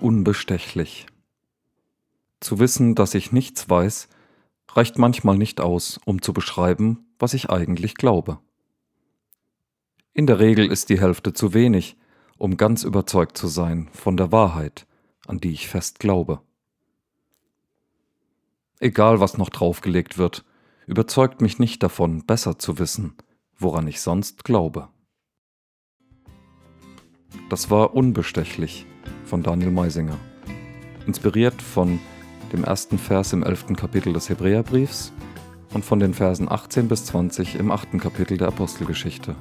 unbestechlich. Zu wissen, dass ich nichts weiß, reicht manchmal nicht aus, um zu beschreiben, was ich eigentlich glaube. In der Regel ist die Hälfte zu wenig, um ganz überzeugt zu sein von der Wahrheit, an die ich fest glaube. Egal, was noch draufgelegt wird, überzeugt mich nicht davon, besser zu wissen, woran ich sonst glaube. Das war Unbestechlich von Daniel Meisinger, inspiriert von dem ersten Vers im elften Kapitel des Hebräerbriefs und von den Versen 18 bis 20 im achten Kapitel der Apostelgeschichte.